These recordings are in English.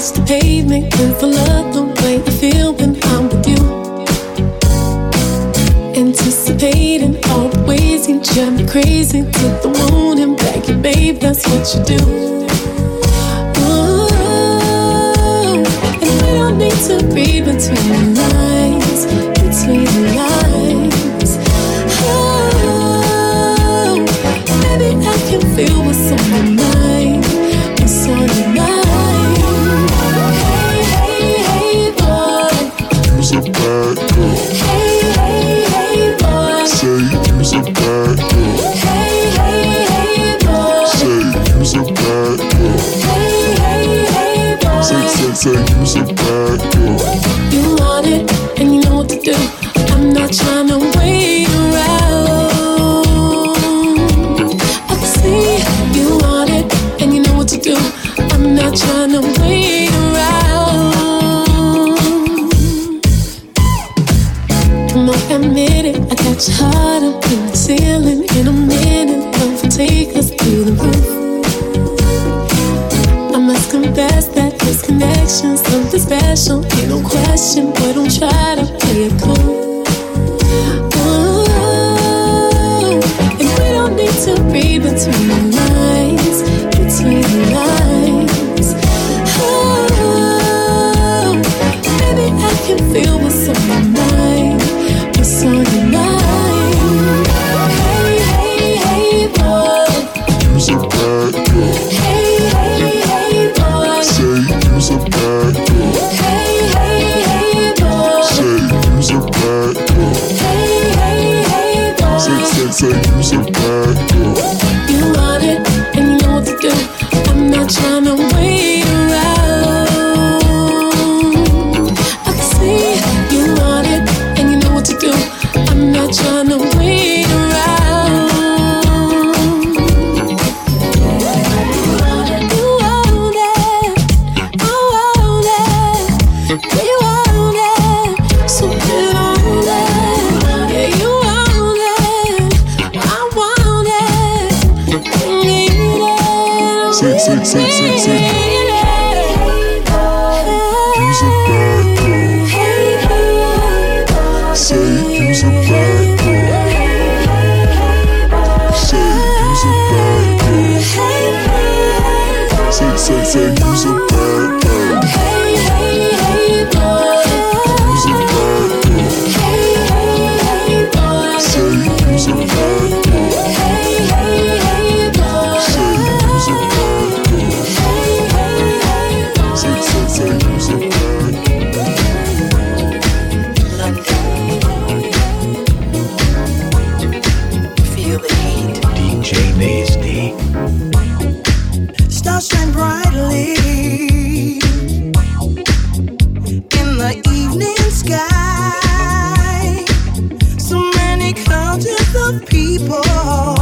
hits the pavement. and for love, the way I feel when I'm with you. Anticipating all the ways you drive me crazy. Take the moon morning back, you babe, that's what you do. Ooh, and we don't need to read between Say you so bad, girl. attraction, something special. Ain't no question, but don't try to play it cool. Ooh, and we don't need to read between the lines, between the lines. Ooh, baby, I can feel. so Oh.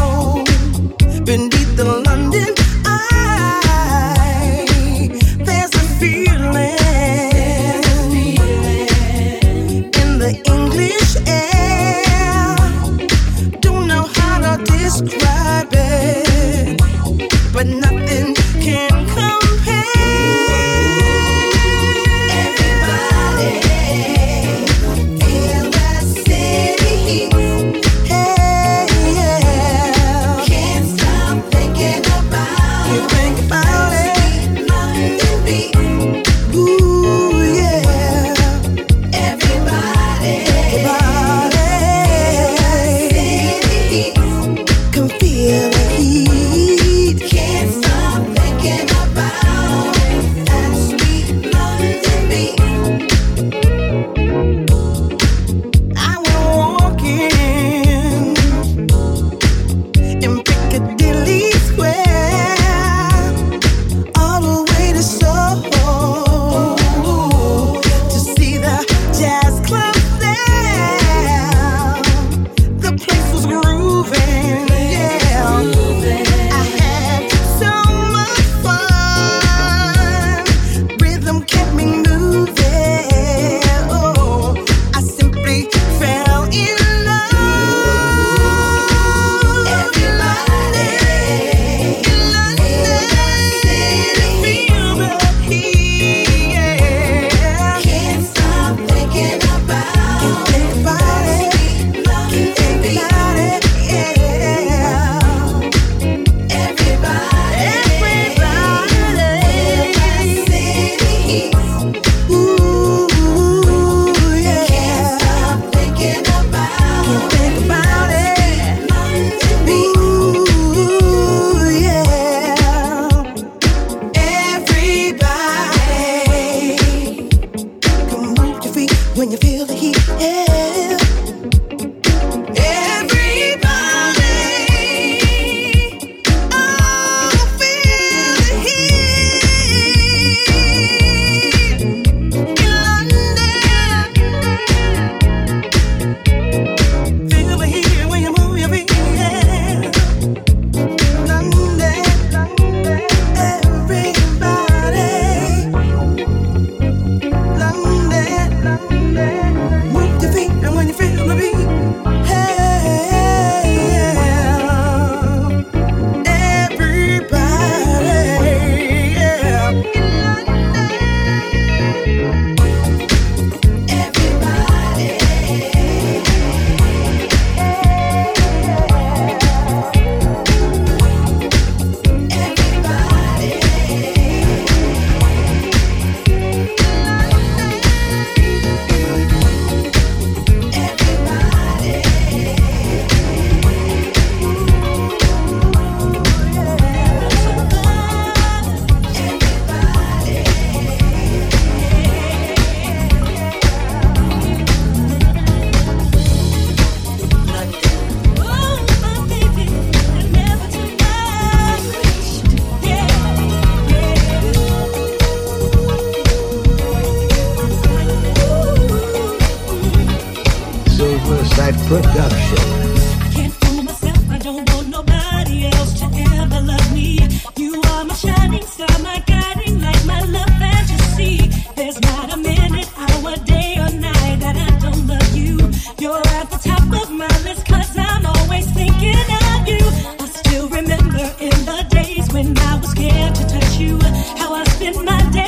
in the days when I was scared to touch you, how I spent my day.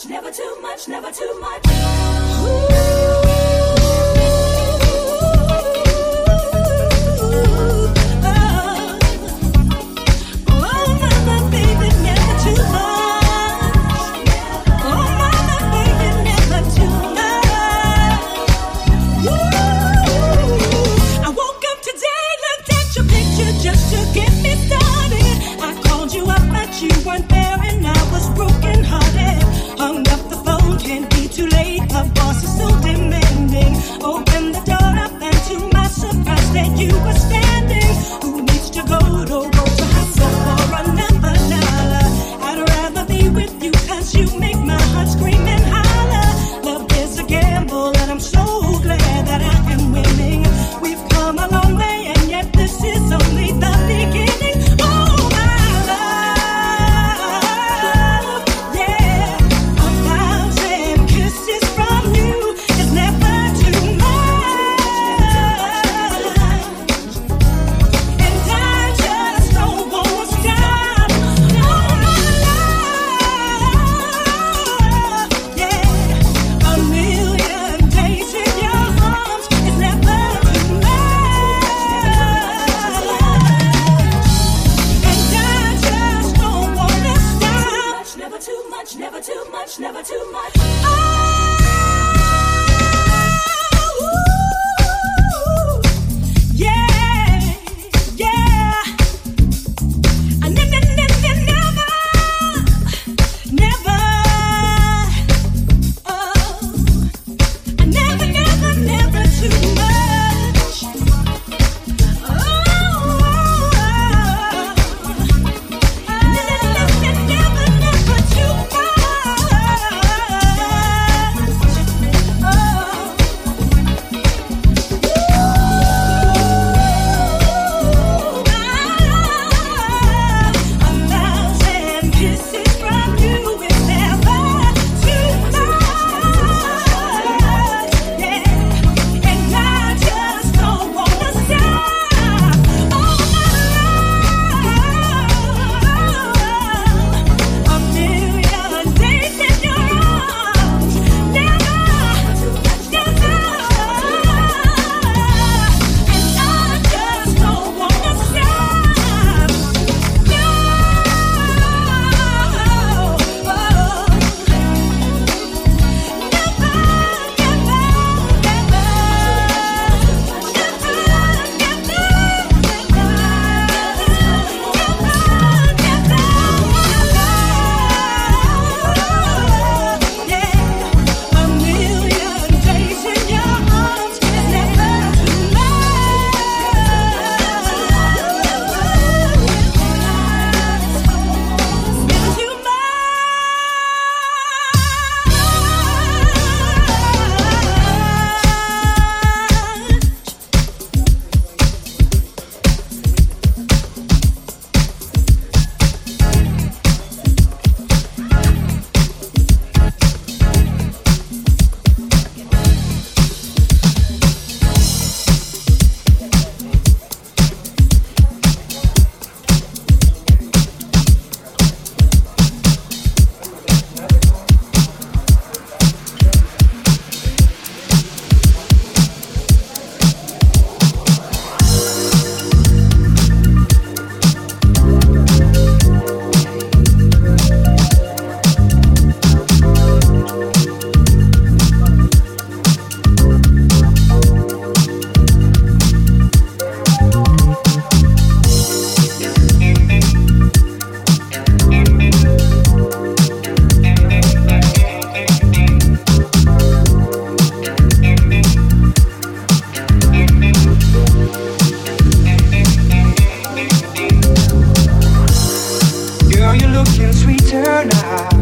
much, never too much, never too much. Ooh. now.